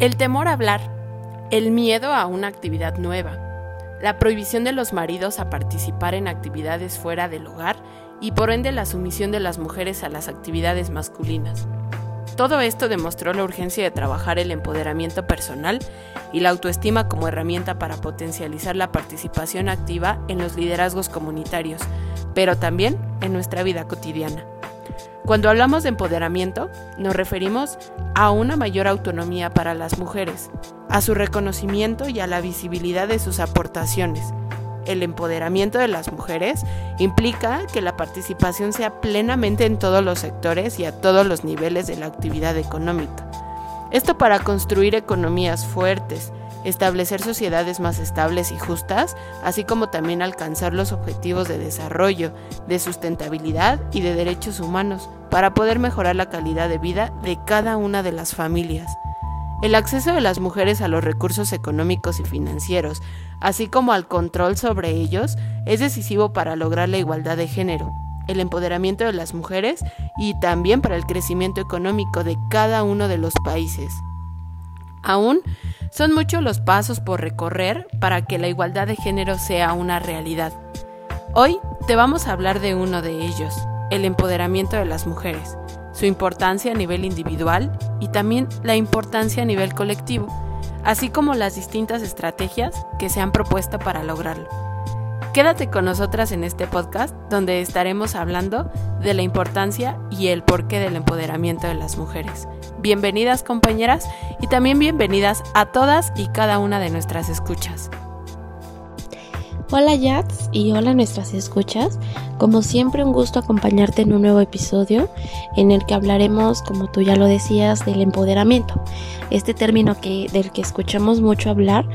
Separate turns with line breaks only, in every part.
El temor a hablar, el miedo a una actividad nueva, la prohibición de los maridos a participar en actividades fuera del hogar y por ende la sumisión de las mujeres a las actividades masculinas. Todo esto demostró la urgencia de trabajar el empoderamiento personal y la autoestima como herramienta para potencializar la participación activa en los liderazgos comunitarios, pero también en nuestra vida cotidiana. Cuando hablamos de empoderamiento, nos referimos a una mayor autonomía para las mujeres, a su reconocimiento y a la visibilidad de sus aportaciones. El empoderamiento de las mujeres implica que la participación sea plenamente en todos los sectores y a todos los niveles de la actividad económica. Esto para construir economías fuertes, establecer sociedades más estables y justas, así como también alcanzar los objetivos de desarrollo, de sustentabilidad y de derechos humanos, para poder mejorar la calidad de vida de cada una de las familias. El acceso de las mujeres a los recursos económicos y financieros, así como al control sobre ellos, es decisivo para lograr la igualdad de género, el empoderamiento de las mujeres y también para el crecimiento económico de cada uno de los países. Aún son muchos los pasos por recorrer para que la igualdad de género sea una realidad. Hoy te vamos a hablar de uno de ellos, el empoderamiento de las mujeres, su importancia a nivel individual y también la importancia a nivel colectivo, así como las distintas estrategias que se han propuesto para lograrlo. Quédate con nosotras en este podcast donde estaremos hablando de la importancia y el porqué del empoderamiento de las mujeres. Bienvenidas compañeras y también bienvenidas a todas y cada una de nuestras escuchas.
Hola Yats y hola nuestras escuchas. Como siempre un gusto acompañarte en un nuevo episodio en el que hablaremos, como tú ya lo decías, del empoderamiento. Este término que, del que escuchamos mucho hablar,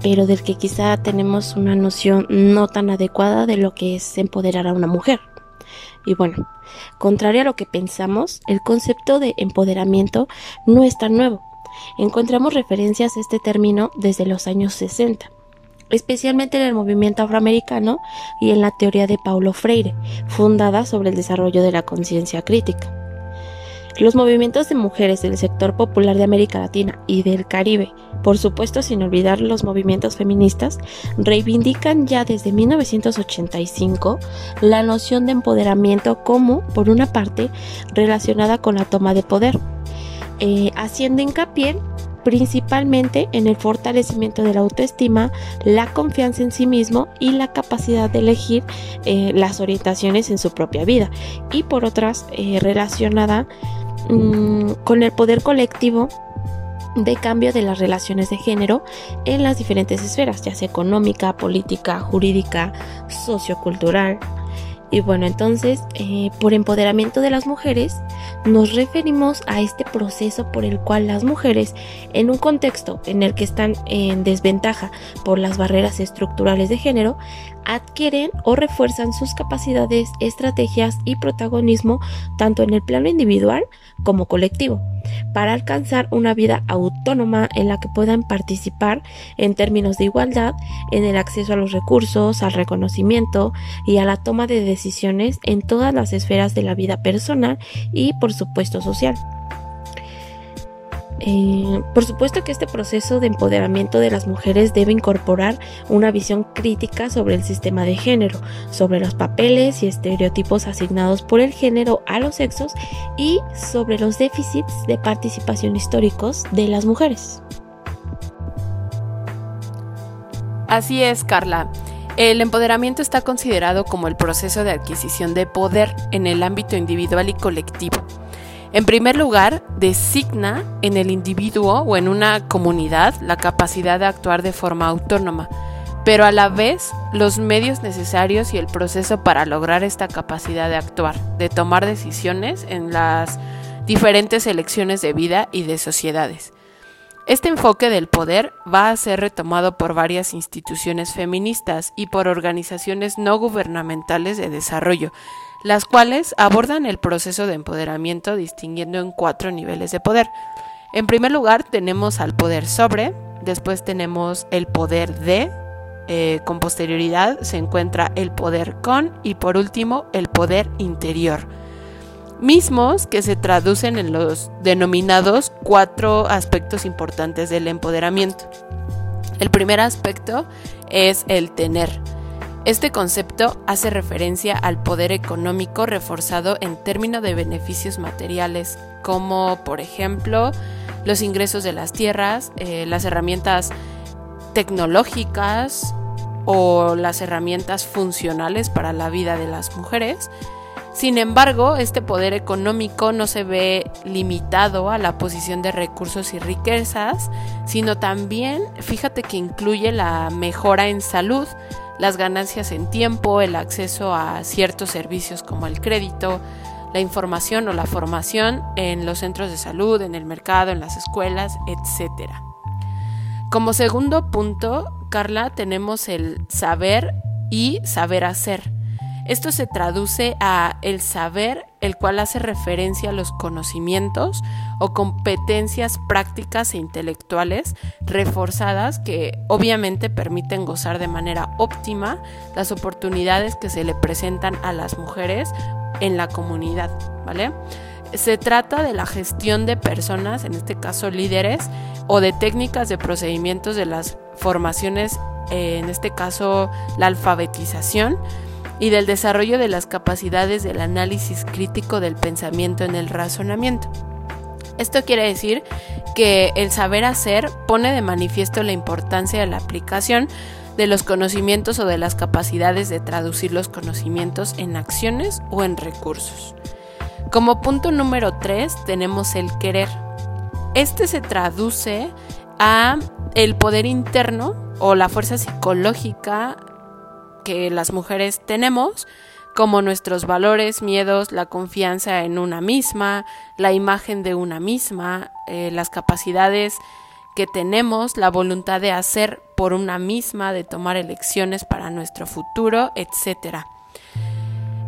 pero del que quizá tenemos una noción no tan adecuada de lo que es empoderar a una mujer. Y bueno, contrario a lo que pensamos, el concepto de empoderamiento no es tan nuevo. Encontramos referencias a este término desde los años 60 especialmente en el movimiento afroamericano y en la teoría de Paulo Freire, fundada sobre el desarrollo de la conciencia crítica. Los movimientos de mujeres del sector popular de América Latina y del Caribe, por supuesto sin olvidar los movimientos feministas, reivindican ya desde 1985 la noción de empoderamiento como, por una parte, relacionada con la toma de poder, eh, haciendo hincapié principalmente en el fortalecimiento de la autoestima, la confianza en sí mismo y la capacidad de elegir eh, las orientaciones en su propia vida. Y por otras, eh, relacionada mm, con el poder colectivo de cambio de las relaciones de género en las diferentes esferas, ya sea económica, política, jurídica, sociocultural, y bueno, entonces, eh, por empoderamiento de las mujeres, nos referimos a este proceso por el cual las mujeres, en un contexto en el que están en desventaja por las barreras estructurales de género, adquieren o refuerzan sus capacidades, estrategias y protagonismo tanto en el plano individual como colectivo, para alcanzar una vida autónoma en la que puedan participar en términos de igualdad en el acceso a los recursos, al reconocimiento y a la toma de decisiones en todas las esferas de la vida personal y por supuesto social. Eh, por supuesto que este proceso de empoderamiento de las mujeres debe incorporar una visión crítica sobre el sistema de género, sobre los papeles y estereotipos asignados por el género a los sexos y sobre los déficits de participación históricos de las mujeres.
Así es, Carla. El empoderamiento está considerado como el proceso de adquisición de poder en el ámbito individual y colectivo en primer lugar, designa en el individuo o en una comunidad la capacidad de actuar de forma autónoma, pero a la vez los medios necesarios y el proceso para lograr esta capacidad de actuar, de tomar decisiones en las diferentes elecciones de vida y de sociedades. Este enfoque del poder va a ser retomado por varias instituciones feministas y por organizaciones no gubernamentales de desarrollo, las cuales abordan el proceso de empoderamiento distinguiendo en cuatro niveles de poder. En primer lugar tenemos al poder sobre, después tenemos el poder de, eh, con posterioridad se encuentra el poder con y por último el poder interior. mismos que se traducen en los denominados cuatro aspectos importantes del empoderamiento. El primer aspecto es el tener. Este concepto hace referencia al poder económico reforzado en términos de beneficios materiales, como por ejemplo los ingresos de las tierras, eh, las herramientas tecnológicas o las herramientas funcionales para la vida de las mujeres, sin embargo, este poder económico no se ve limitado a la posición de recursos y riquezas, sino también, fíjate que incluye la mejora en salud, las ganancias en tiempo, el acceso a ciertos servicios como el crédito, la información o la formación en los centros de salud, en el mercado, en las escuelas, etc. Como segundo punto, Carla, tenemos el saber y saber hacer. Esto se traduce a el saber, el cual hace referencia a los conocimientos o competencias prácticas e intelectuales reforzadas que obviamente permiten gozar de manera óptima las oportunidades que se le presentan a las mujeres en la comunidad, ¿vale? Se trata de la gestión de personas, en este caso líderes, o de técnicas de procedimientos de las formaciones, eh, en este caso la alfabetización, y del desarrollo de las capacidades del análisis crítico del pensamiento en el razonamiento. Esto quiere decir que el saber hacer pone de manifiesto la importancia de la aplicación de los conocimientos o de las capacidades de traducir los conocimientos en acciones o en recursos. Como punto número 3 tenemos el querer. Este se traduce a el poder interno o la fuerza psicológica que las mujeres tenemos, como nuestros valores, miedos, la confianza en una misma, la imagen de una misma, eh, las capacidades que tenemos, la voluntad de hacer por una misma, de tomar elecciones para nuestro futuro, etc.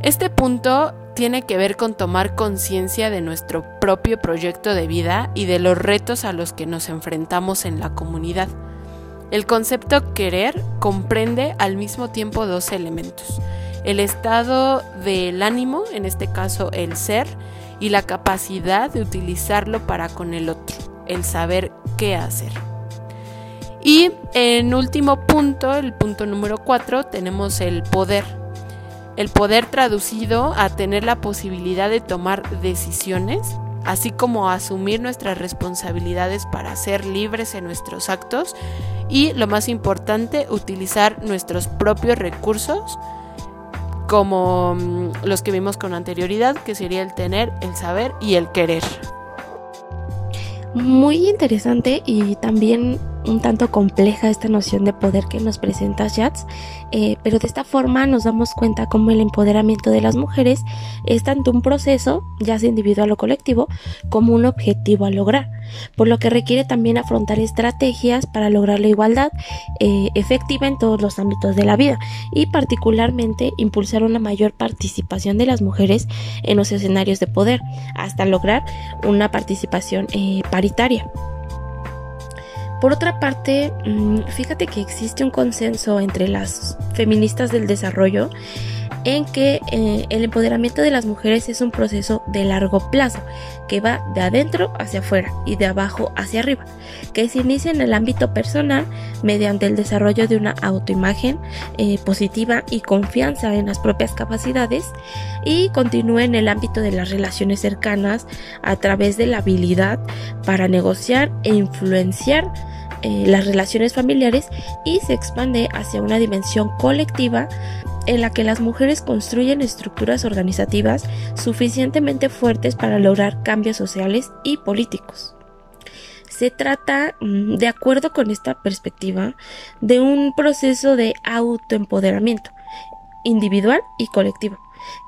Este punto tiene que ver con tomar conciencia de nuestro propio proyecto de vida y de los retos a los que nos enfrentamos en la comunidad. El concepto querer comprende al mismo tiempo dos elementos. El estado del ánimo, en este caso el ser, y la capacidad de utilizarlo para con el otro, el saber qué hacer. Y en último punto, el punto número cuatro, tenemos el poder. El poder traducido a tener la posibilidad de tomar decisiones así como asumir nuestras responsabilidades para ser libres en nuestros actos y, lo más importante, utilizar nuestros propios recursos como mm, los que vimos con anterioridad, que sería el tener, el saber y el querer.
Muy interesante y también un tanto compleja esta noción de poder que nos presenta Jats, eh, pero de esta forma nos damos cuenta cómo el empoderamiento de las mujeres es tanto un proceso, ya sea individual o colectivo, como un objetivo a lograr, por lo que requiere también afrontar estrategias para lograr la igualdad eh, efectiva en todos los ámbitos de la vida y particularmente impulsar una mayor participación de las mujeres en los escenarios de poder, hasta lograr una participación eh, paritaria. Por otra parte, mm, fíjate que existe un consenso entre las feministas del desarrollo en que eh, el empoderamiento de las mujeres es un proceso de largo plazo, que va de adentro hacia afuera y de abajo hacia arriba, que se inicia en el ámbito personal mediante el desarrollo de una autoimagen eh, positiva y confianza en las propias capacidades y continúa en el ámbito de las relaciones cercanas a través de la habilidad para negociar e influenciar eh, las relaciones familiares y se expande hacia una dimensión colectiva en la que las mujeres construyen estructuras organizativas suficientemente fuertes para lograr cambios sociales y políticos. Se trata, mm, de acuerdo con esta perspectiva, de un proceso de autoempoderamiento individual y colectivo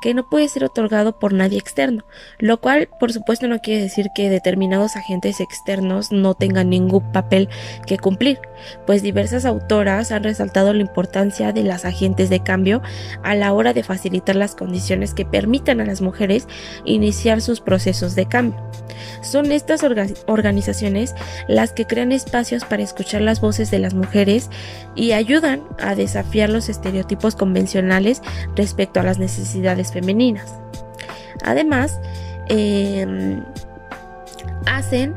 que no puede ser otorgado por nadie externo, lo cual por supuesto no quiere decir que determinados agentes externos no tengan ningún papel que cumplir, pues diversas autoras han resaltado la importancia de las agentes de cambio a la hora de facilitar las condiciones que permitan a las mujeres iniciar sus procesos de cambio. Son estas organizaciones las que crean espacios para escuchar las voces de las mujeres y ayudan a desafiar los estereotipos convencionales respecto a las necesidades femeninas. Además, em, hacen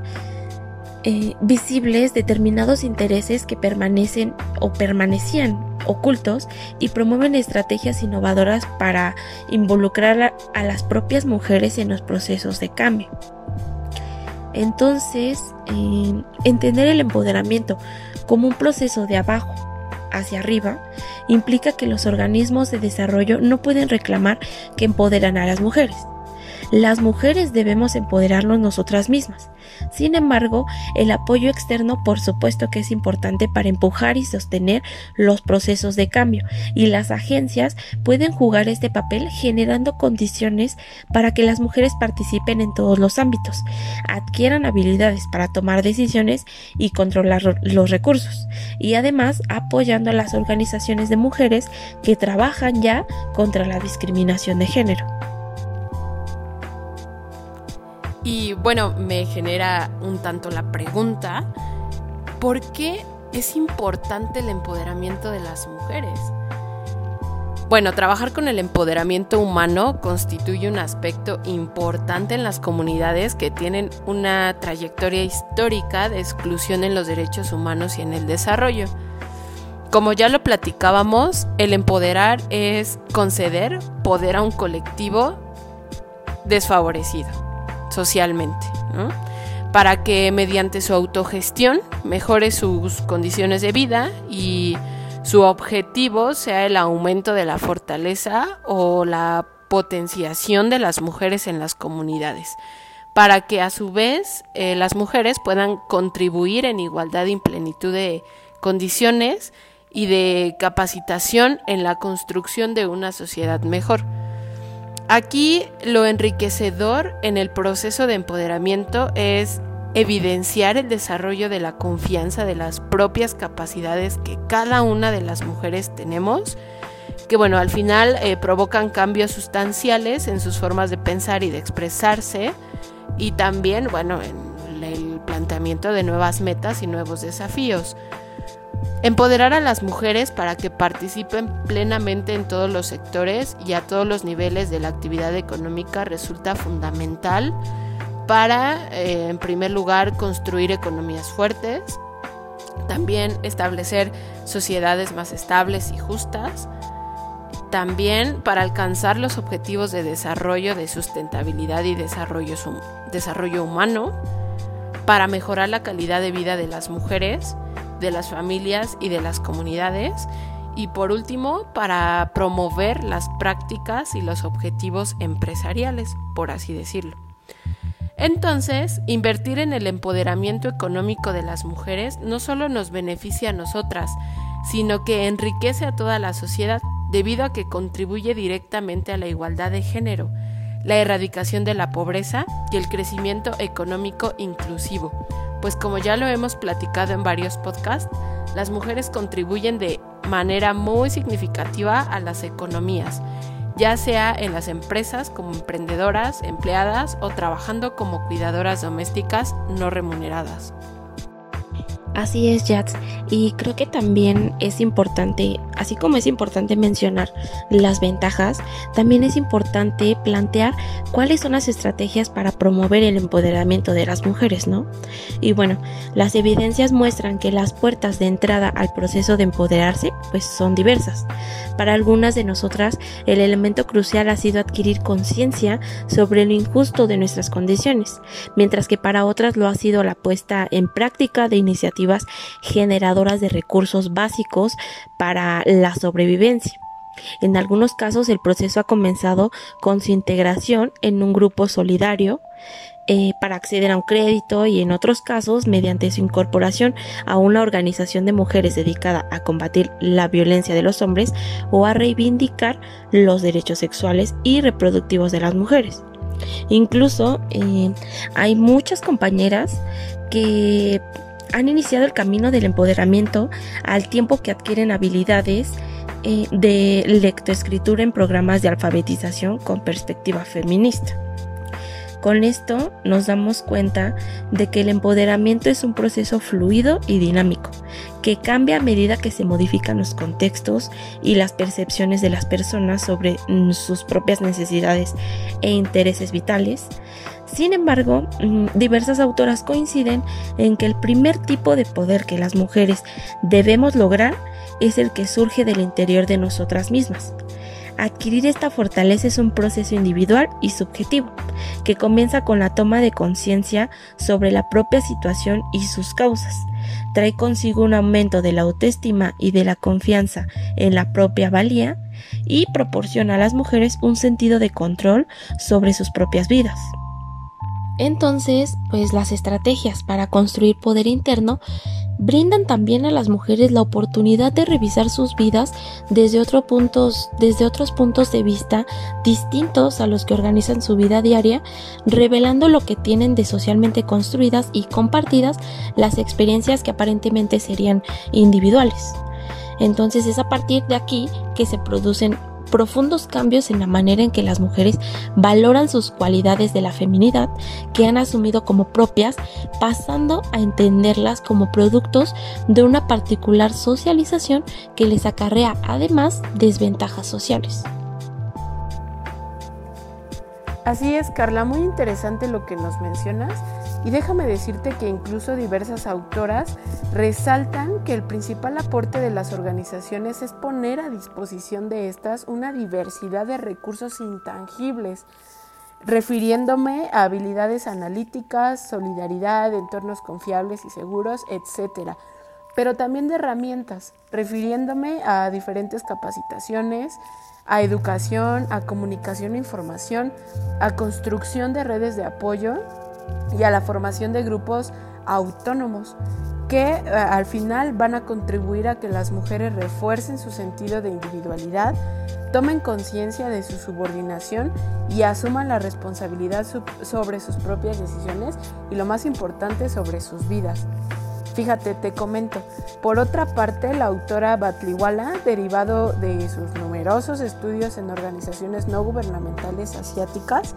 eh, visibles determinados intereses que permanecen o permanecían ocultos y promueven estrategias innovadoras para involucrar a, las propias mujeres en los procesos de cambio. Entonces, eh, entender el empoderamiento como un proceso de abajo hacia arriba implica que los organismos de desarrollo no pueden reclamar que empoderan a las mujeres, las mujeres debemos empoderarnos nosotras mismas. Sin embargo, el apoyo externo por supuesto que es importante para empujar y sostener los procesos de cambio y las agencias pueden jugar este papel generando condiciones para que las mujeres participen en todos los ámbitos, adquieran habilidades para tomar decisiones y controlar los recursos y además apoyando a las organizaciones de mujeres que trabajan ya contra la discriminación de género.
Y bueno, me genera un tanto la pregunta, ¿por qué es importante el empoderamiento de las mujeres? Bueno, trabajar con el empoderamiento humano constituye un aspecto importante en las comunidades que tienen una trayectoria histórica de exclusión en los derechos humanos y en el desarrollo. Como ya lo platicábamos, el empoderar es conceder poder a un colectivo desfavorecido socialmente, para que mediante su autogestión mejore sus condiciones de vida y su objetivo sea el aumento de la fortaleza o la potenciación de las mujeres en las comunidades, para que a su vez eh, las mujeres puedan contribuir en igualdad y plenitud de condiciones y de capacitación en la construcción de una sociedad mejor. Aquí lo enriquecedor en el proceso de empoderamiento es evidenciar el desarrollo de la confianza de las propias capacidades que cada una de las mujeres tenemos, que bueno, al final eh, provocan cambios sustanciales en sus formas de pensar y de expresarse, y también, bueno, en el planteamiento de nuevas metas y nuevos desafíos. Empoderar a las mujeres para que participen plenamente en todos los sectores y a todos los niveles de la actividad económica resulta fundamental para, eh, en primer lugar, construir economías fuertes, también establecer sociedades más estables y justas, también para alcanzar los objetivos de desarrollo, de sustentabilidad y desarrollo, desarrollo humano, para mejorar la calidad de vida de las mujeres, de las familias y de las comunidades. Y por último, para promover las prácticas y los objetivos empresariales, por así decirlo. Entonces, invertir en el empoderamiento económico de las mujeres no solo nos beneficia a nosotras, sino que enriquece a toda la sociedad debido a que contribuye directamente a la igualdad de género, la erradicación de la pobreza y el crecimiento económico inclusivo, pues como ya lo hemos platicado en varios podcasts, las mujeres contribuyen de manera muy significativa a las economías, ya sea en las empresas como emprendedoras, empleadas o trabajando como cuidadoras domésticas no remuneradas.
Así es, Jats. Y creo que también es importante, así como es importante mencionar las ventajas, también es importante plantear cuáles son las estrategias para promover el empoderamiento de las mujeres, ¿no? Y bueno, las evidencias muestran que las puertas de entrada al proceso de empoderarse pues son diversas. Para algunas de nosotras, el elemento crucial ha sido adquirir conciencia sobre lo injusto de nuestras condiciones, mientras que para otras lo ha sido la puesta en práctica de iniciativas generadoras de recursos básicos para la sobrevivencia. En algunos casos el proceso ha comenzado con su integración en un grupo solidario eh, para acceder a un crédito y en otros casos mediante su incorporación a una organización de mujeres dedicada a combatir la violencia de los hombres o a reivindicar los derechos sexuales y reproductivos de las mujeres. Incluso eh, hay muchas compañeras que han iniciado el camino del empoderamiento al tiempo que adquieren habilidades eh, de lectoescritura en programas de alfabetización con perspectiva feminista. Con esto nos damos cuenta de que el empoderamiento es un proceso fluido y dinámico, que cambia a medida que se modifican los contextos y las percepciones de las personas sobre sus propias necesidades e intereses vitales. Sin embargo, mm, diversas autoras coinciden en que el primer tipo de poder que las mujeres debemos lograr es el que surge del interior de nosotras mismas. Adquirir esta fortaleza es un proceso individual y subjetivo, que comienza con la toma de conciencia sobre la propia situación y sus causas. Trae consigo un aumento de la autoestima y de la confianza en la propia valía y proporciona a las mujeres un sentido de control sobre sus propias vidas. Entonces, pues las estrategias para construir poder interno brindan también a las mujeres la oportunidad de revisar sus vidas desde, puntos, desde otros puntos de vista distintos a los que organizan su vida diaria, revelando lo que tienen de socialmente construidas y compartidas las experiencias que aparentemente serían individuales. Entonces es a partir de aquí que se producen profundos cambios en la manera en que las mujeres valoran sus cualidades de la feminidad que han asumido como propias, pasando a entenderlas como productos de una particular socialización que les acarrea además desventajas sociales.
Así es, Carla, muy interesante lo que nos mencionas y déjame decirte que incluso diversas autoras resaltan que el principal aporte de las organizaciones es poner a disposición de estas una diversidad de recursos intangibles, refiriéndome a habilidades analíticas, solidaridad, entornos confiables y seguros, etc. Pero también de herramientas, refiriéndome a diferentes capacitaciones, a educación, a comunicación e información, a construcción de redes de apoyo y a la formación de grupos autónomos que eh, al final van a contribuir a que las mujeres refuercen su sentido de individualidad, tomen conciencia de su subordinación y asuman la responsabilidad sobre sus propias decisiones y lo más importante sobre sus vidas. Fíjate, te comento. Por otra parte, la autora Batliwala, derivado de sus numerosos estudios en organizaciones no gubernamentales asiáticas,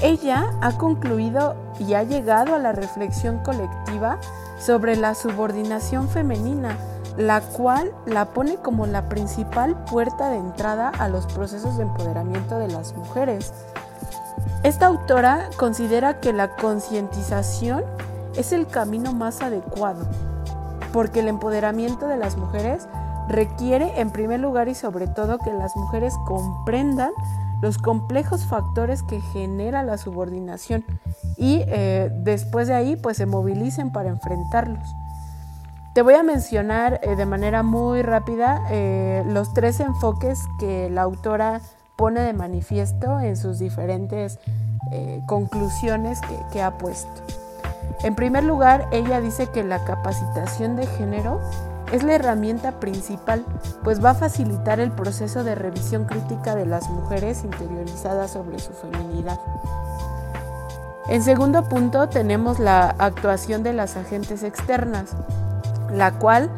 ella ha concluido y ha llegado a la reflexión colectiva sobre la subordinación femenina, la cual la pone como la principal puerta de entrada a los procesos de empoderamiento de las mujeres. Esta autora considera que la concientización es el camino más adecuado, porque el empoderamiento de las mujeres requiere en primer lugar y sobre todo que las mujeres comprendan los complejos factores que genera la subordinación y eh, después de ahí pues se movilicen para enfrentarlos. Te voy a mencionar eh, de manera muy rápida eh, los tres enfoques que la autora pone de manifiesto en sus diferentes conclusiones que ha puesto. En primer lugar, ella dice que la capacitación de género es la herramienta principal, pues va a facilitar el proceso de revisión crítica de las mujeres interiorizadas sobre su feminidad. En segundo punto tenemos la actuación de las agentes externas, la cual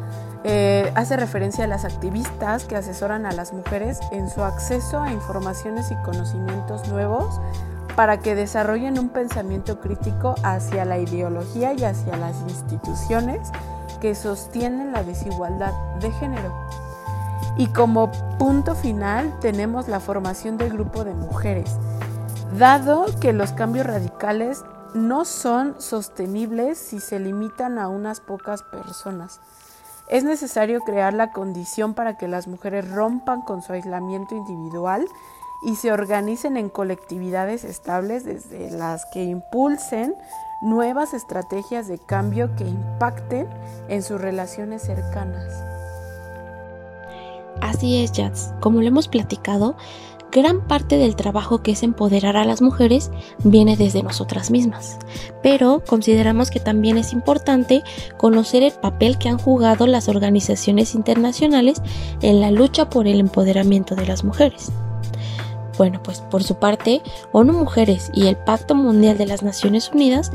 eh, hace referencia a las activistas que asesoran a las mujeres en su acceso a informaciones y conocimientos nuevos para que desarrollen un pensamiento crítico hacia la ideología y hacia las instituciones que sostienen la desigualdad de género. Y como punto final tenemos la formación del grupo de mujeres, dado que los cambios radicales no son sostenibles si se limitan a unas pocas personas. Es necesario crear la condición para que las mujeres rompan con su aislamiento individual y se organicen en colectividades estables desde las que impulsen nuevas estrategias de cambio que impacten en sus relaciones cercanas.
Así es, Jats. Como lo hemos platicado, gran parte del trabajo que es empoderar a las mujeres viene desde nosotras mismas. Pero consideramos que también es importante conocer el papel que han jugado las organizaciones internacionales en la lucha por el empoderamiento de las mujeres. Bueno, pues por su parte, ONU Mujeres y el Pacto Mundial de las Naciones Unidas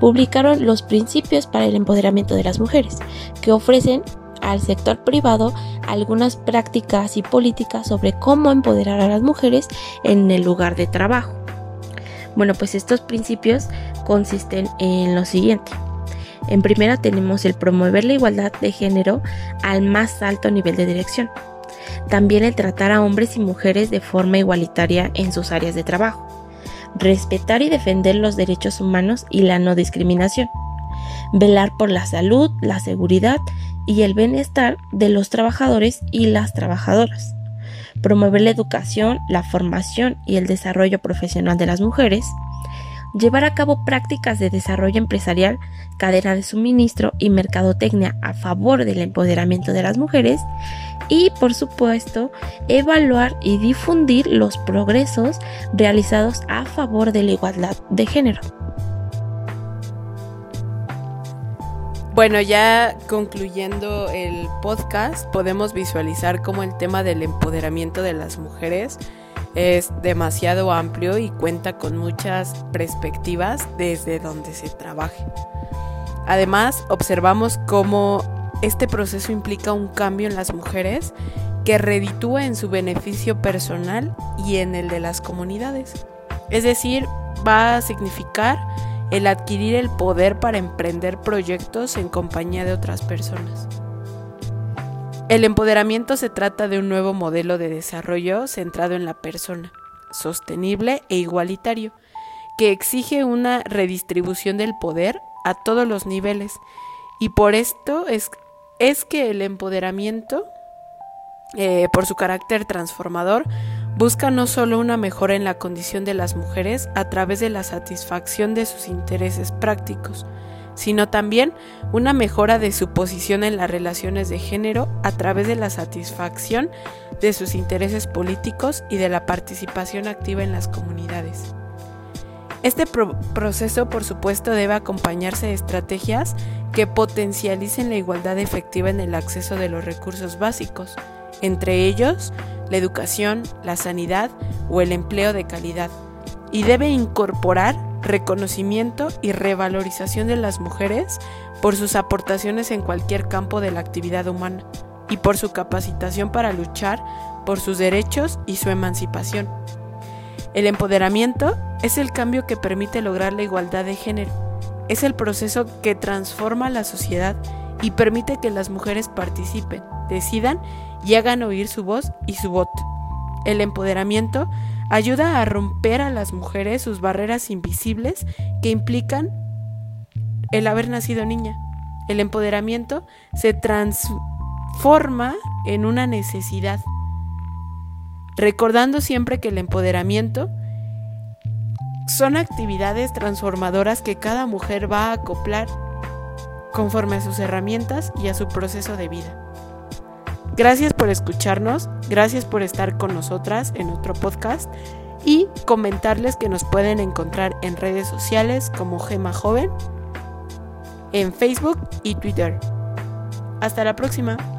publicaron los principios para el empoderamiento de las mujeres, que ofrecen al sector privado algunas prácticas y políticas sobre cómo empoderar a las mujeres en el lugar de trabajo. Bueno, pues estos principios consisten en lo siguiente. En primera tenemos el promover la igualdad de género al más alto nivel de dirección. También el tratar a hombres y mujeres de forma igualitaria en sus áreas de trabajo. Respetar y defender los derechos humanos y la no discriminación. Velar por la salud, la seguridad y el bienestar de los trabajadores y las trabajadoras. Promover la educación, la formación y el desarrollo profesional de las mujeres llevar a cabo prácticas de desarrollo empresarial, cadena de suministro y mercadotecnia a favor del empoderamiento de las mujeres y, por supuesto, evaluar y difundir los progresos realizados a favor de la igualdad de género.
Bueno, ya concluyendo el podcast, podemos visualizar cómo el tema del empoderamiento de las mujeres es demasiado amplio y cuenta con muchas perspectivas desde donde se trabaje. Además, observamos cómo este proceso implica un cambio en las mujeres que reditúa en su beneficio personal y en el de las comunidades. Es decir, va a significar el adquirir el poder para emprender proyectos en compañía de otras personas. El empoderamiento se trata de un nuevo modelo de desarrollo centrado en la persona, sostenible e igualitario, que exige una redistribución del poder a todos los niveles. Y por esto es, es que el empoderamiento, eh, por su carácter transformador, busca no solo una mejora en la condición de las mujeres a través de la satisfacción de sus intereses prácticos, sino también una mejora de su posición en las relaciones de género a través de la satisfacción de sus intereses políticos y de la participación activa en las comunidades. Este proceso, por supuesto, debe acompañarse de estrategias que potencialicen la igualdad efectiva en el acceso de los recursos básicos, entre ellos la educación, la sanidad o el empleo de calidad, y debe incorporar reconocimiento y revalorización de las mujeres por sus aportaciones en cualquier campo de la actividad humana y por su capacitación para luchar por sus derechos y su emancipación. El empoderamiento es el cambio que permite lograr la igualdad de género. Es el proceso que transforma la sociedad y permite que las mujeres participen, decidan y hagan oír su voz y su voto. El empoderamiento ayuda a romper a las mujeres sus barreras invisibles que implican el haber nacido niña. El empoderamiento se transforma en una necesidad, recordando siempre que el empoderamiento son actividades transformadoras que cada mujer va a acoplar conforme a sus herramientas y a su proceso de vida. Gracias por escucharnos, gracias por estar con nosotras en otro podcast y comentarles que nos pueden encontrar en redes sociales como Gema Joven, en Facebook y Twitter. Hasta la próxima.